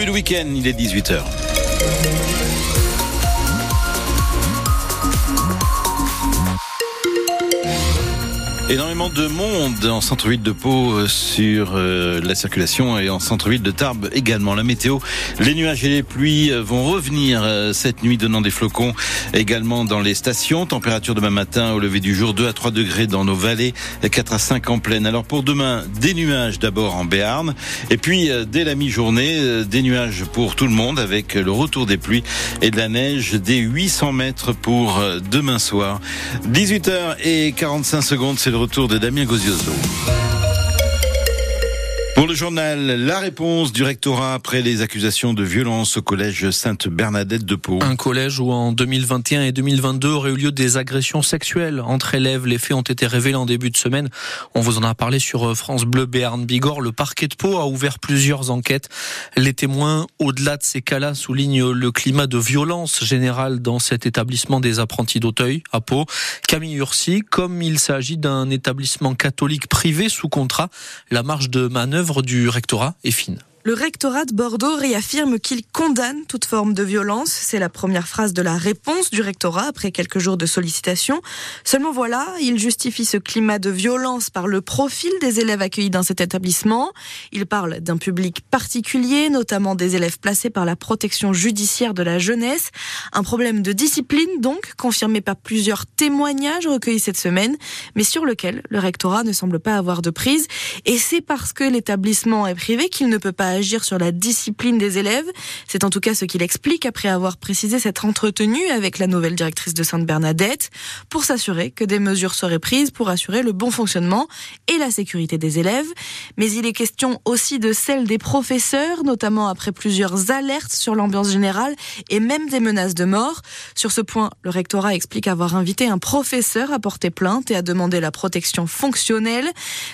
début de week-end, il est 18h. Énormément de monde en centre-ville de Pau euh, sur euh, la circulation et en centre-ville de Tarbes également. La météo, les nuages et les pluies euh, vont revenir cette nuit donnant des flocons également dans les stations. Température demain matin au lever du jour 2 à 3 degrés dans nos vallées, 4 à 5 en pleine. Alors pour demain, des nuages d'abord en Béarn et puis dès la mi-journée, des nuages pour tout le monde avec le retour des pluies et de la neige des 800 mètres pour demain soir. 18h et 45 secondes, c'est le retour de Damien Gozioso. Pour le journal, la réponse du rectorat après les accusations de violence au collège Sainte-Bernadette de Pau. Un collège où en 2021 et 2022 aurait eu lieu des agressions sexuelles entre élèves. Les faits ont été révélés en début de semaine. On vous en a parlé sur France Bleu Béarn Bigorre. Le parquet de Pau a ouvert plusieurs enquêtes. Les témoins, au-delà de ces cas-là, soulignent le climat de violence générale dans cet établissement des apprentis d'Auteuil à Pau. Camille Ursi, comme il s'agit d'un établissement catholique privé sous contrat, la marge de manœuvre du rectorat est fine. Le rectorat de Bordeaux réaffirme qu'il condamne toute forme de violence. C'est la première phrase de la réponse du rectorat après quelques jours de sollicitations. Seulement voilà, il justifie ce climat de violence par le profil des élèves accueillis dans cet établissement. Il parle d'un public particulier, notamment des élèves placés par la protection judiciaire de la jeunesse. Un problème de discipline donc, confirmé par plusieurs témoignages recueillis cette semaine, mais sur lequel le rectorat ne semble pas avoir de prise. Et c'est parce que l'établissement est privé qu'il ne peut pas agir sur la discipline des élèves. C'est en tout cas ce qu'il explique après avoir précisé s'être entretenu avec la nouvelle directrice de Sainte-Bernadette pour s'assurer que des mesures seraient prises pour assurer le bon fonctionnement et la sécurité des élèves. Mais il est question aussi de celle des professeurs, notamment après plusieurs alertes sur l'ambiance générale et même des menaces de mort. Sur ce point, le rectorat explique avoir invité un professeur à porter plainte et à demander la protection fonctionnelle,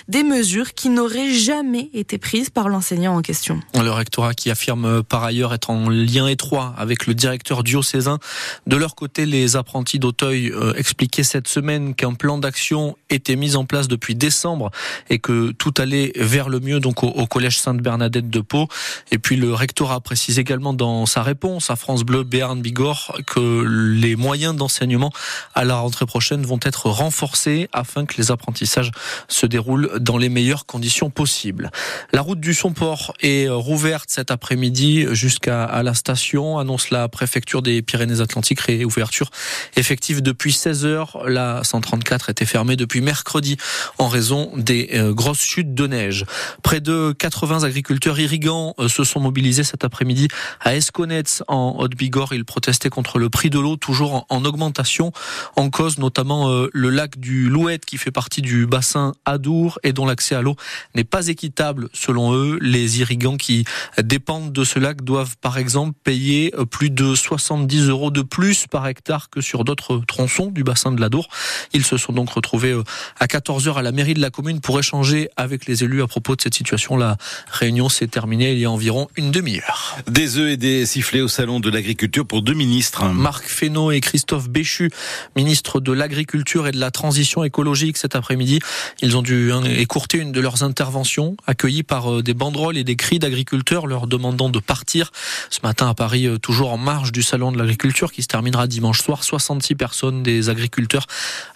des mesures qui n'auraient jamais été prises par l'enseignant en question. Le rectorat qui affirme par ailleurs être en lien étroit avec le directeur diocésain. De leur côté, les apprentis d'Auteuil euh, expliquaient cette semaine qu'un plan d'action était mis en place depuis décembre et que tout allait vers le mieux donc au, collège Sainte-Bernadette de Pau. Et puis le rectorat précise également dans sa réponse à France Bleu Béarn Bigorre que les moyens d'enseignement à la rentrée prochaine vont être renforcés afin que les apprentissages se déroulent dans les meilleures conditions possibles. La route du Somport est rouverte cet après-midi jusqu'à la station, annonce la préfecture des Pyrénées-Atlantiques, réouverture effective depuis 16 heures. La 134 était fermée depuis mercredi en raison des euh, grosses chutes de neige. Près de 80 agriculteurs irrigants euh, se sont mobilisés cet après-midi à Esconetz en Haute-Bigorre. Ils protestaient contre le prix de l'eau toujours en augmentation, en cause notamment euh, le lac du Louette qui fait partie du bassin Adour et dont l'accès à l'eau n'est pas équitable selon eux. Les irrigants qui dépendent de ce lac doivent par exemple payer euh, plus de 70 euros de plus par hectare que sur d'autres tronçons du bassin de l'Adour. Ils se sont donc retrouvés euh, à 14 heures à la mairie de la commune pour échanger avec les élus à propos de cette situation. La réunion s'est terminée il y a environ une demi-heure. Des œufs et des sifflets au salon de l'agriculture pour deux ministres. Marc Fesneau et Christophe Béchu, ministres de l'agriculture et de la transition écologique cet après-midi. Ils ont dû hein, écourter une de leurs interventions accueillies par euh, des banderoles et des cris d'agriculteurs leur demandant de partir. Ce matin à Paris, euh, toujours en marge du salon de l'agriculture qui se terminera dimanche soir, 66 personnes des agriculteurs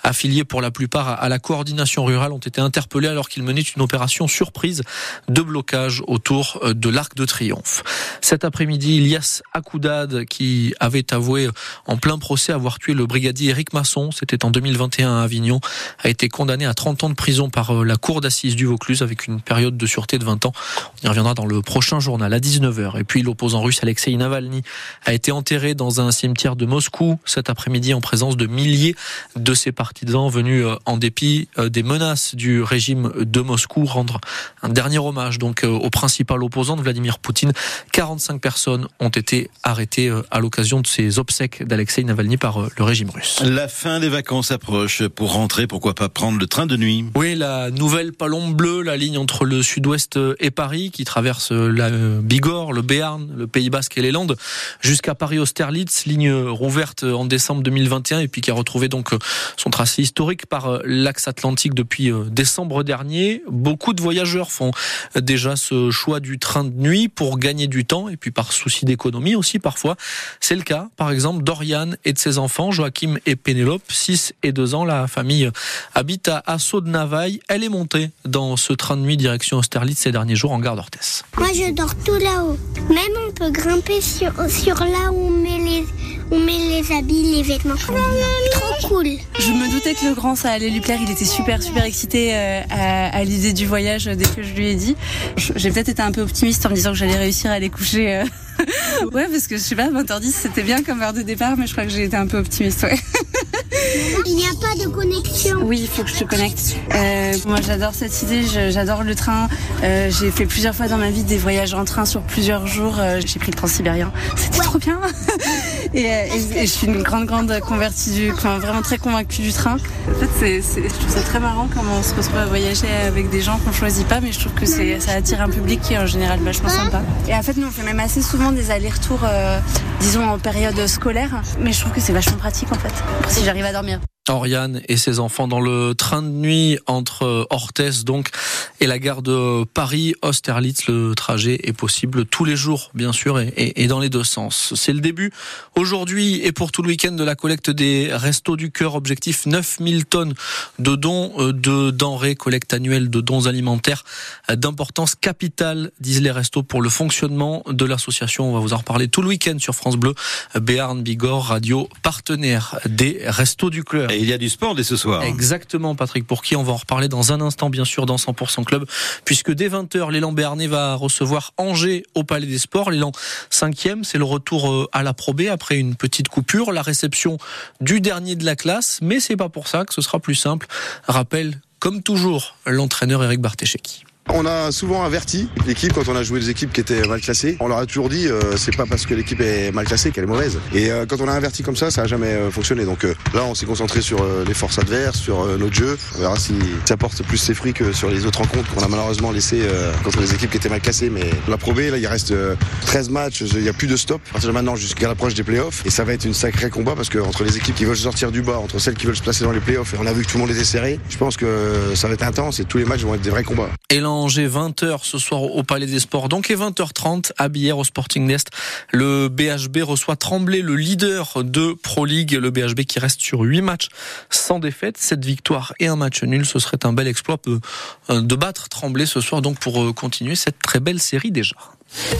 affiliés pour la plupart à la coordination rurale ont été interpellés alors qu'ils menaient une opération surprise de blocage autour euh, de l'Arc de Triomphe. Cet après-midi, Ilias Akoudad, qui avait avoué euh, en plein procès avoir tué le brigadier Éric Masson, c'était en 2021 à Avignon, a été condamné à 30 ans de prison par la cour d'assises du Vaucluse avec une période de sûreté de 20 ans. On y reviendra dans le prochain journal à 19h. Et puis l'opposant russe Alexei Navalny a été enterré dans un cimetière de Moscou cet après-midi en présence de milliers de ses partisans venus euh, en dépit euh, des menaces du régime de Moscou rendre un dernier hommage donc euh, au principal opposant de Vladimir Poutine. 45 personnes ont été arrêtées à l'occasion de ces obsèques d'Alexei Navalny par le régime russe. La fin des vacances approche. Pour rentrer, pourquoi pas prendre le train de nuit? Oui, la nouvelle Palombe bleue, la ligne entre le sud-ouest et Paris qui traverse la Bigorre, le Béarn, le Pays Basque et les Landes jusqu'à Paris-Austerlitz, ligne rouverte en décembre 2021 et puis qui a retrouvé donc son tracé historique par l'axe atlantique depuis décembre dernier. Beaucoup de voyageurs font déjà ce choix du train de nuit pour gagner du temps et puis par souci d'économie aussi parfois. C'est le cas, par exemple, d'Oriane et de ses enfants, Joachim et Pénélope, 6 et 2 ans. La famille habite à Assaut de Navaille. Elle est montée dans ce train de nuit direction Austerlitz ces derniers jours en gare d'Orthès. Moi, je dors tout là-haut. Même on peut grimper sur, là où on met les, on met les habits, les vêtements. Trop cool. Je me doutais que le grand, ça allait lui plaire. Il était super, super excité euh, à, l'idée du voyage dès que je lui ai dit. J'ai peut-être été un peu optimiste en me disant que j'allais réussir à aller coucher. Euh. ouais, parce que je sais pas, 20h10, c'était bien comme heure de départ, mais je crois que j'ai été un peu optimiste, ouais. Il n'y a pas de connexion. Oui, il faut que je te connecte. Euh, moi, j'adore cette idée, j'adore le train. Euh, j'ai fait plusieurs fois dans ma vie des voyages en train sur plusieurs jours. Euh, j'ai pris le transsibérien. C'était trop bien. et, je suis une grande, grande convertie du, enfin, vraiment très convaincue du train. En fait, c'est, je trouve ça très marrant comment on se retrouve à voyager avec des gens qu'on choisit pas, mais je trouve que ça attire un public qui est en général vachement sympa. Et en fait, nous, on fait même assez souvent des allers-retours, disons, en période scolaire. Mais je trouve que c'est vachement pratique, en fait, si j'arrive à dormir. fermière. Oriane et ses enfants dans le train de nuit entre Orthès donc et la gare de Paris Austerlitz. Le trajet est possible tous les jours, bien sûr, et, et dans les deux sens. C'est le début aujourd'hui et pour tout le week-end de la collecte des Restos du Cœur. Objectif 9000 tonnes de dons euh, de denrées, collecte annuelle de dons alimentaires d'importance capitale, disent les Restos, pour le fonctionnement de l'association. On va vous en reparler tout le week-end sur France Bleu, Béarn, Bigorre, radio partenaire des Restos du Cœur. Il y a du sport dès ce soir. Exactement, Patrick Pour qui On va en reparler dans un instant, bien sûr, dans 100% Club, puisque dès 20h, l'élan Béarnais va recevoir Angers au Palais des Sports. L'élan 5e, c'est le retour euh, à la Pro après une petite coupure, la réception du dernier de la classe, mais c'est pas pour ça que ce sera plus simple. Rappel, comme toujours, l'entraîneur Eric Bartesheki. On a souvent averti l'équipe quand on a joué des équipes qui étaient mal classées. On leur a toujours dit euh, c'est pas parce que l'équipe est mal classée qu'elle est mauvaise. Et euh, quand on a averti comme ça, ça a jamais euh, fonctionné. Donc là, on s'est concentré sur les forces adverses, sur notre jeu. On verra si ça porte plus ses fruits que sur les autres rencontres qu'on a malheureusement laissé contre les équipes qui étaient mal classées. Mais la Pro là, il reste 13 matchs, il n'y a plus de stop à partir de maintenant jusqu'à l'approche des playoffs. Et ça va être une sacrée combat parce que entre les équipes qui veulent sortir du bas, entre celles qui veulent se placer dans les playoffs, et on a vu que tout le monde était serré. Je pense que ça va être intense et tous les matchs vont être des vrais combats. 20h ce soir au Palais des Sports. Donc, et 20h30 à Billère au Sporting Nest. Le BHB reçoit Tremblay, le leader de Pro League. Le BHB qui reste sur 8 matchs sans défaite. Cette victoire et un match nul, ce serait un bel exploit de, de battre Tremblay ce soir donc pour euh, continuer cette très belle série déjà.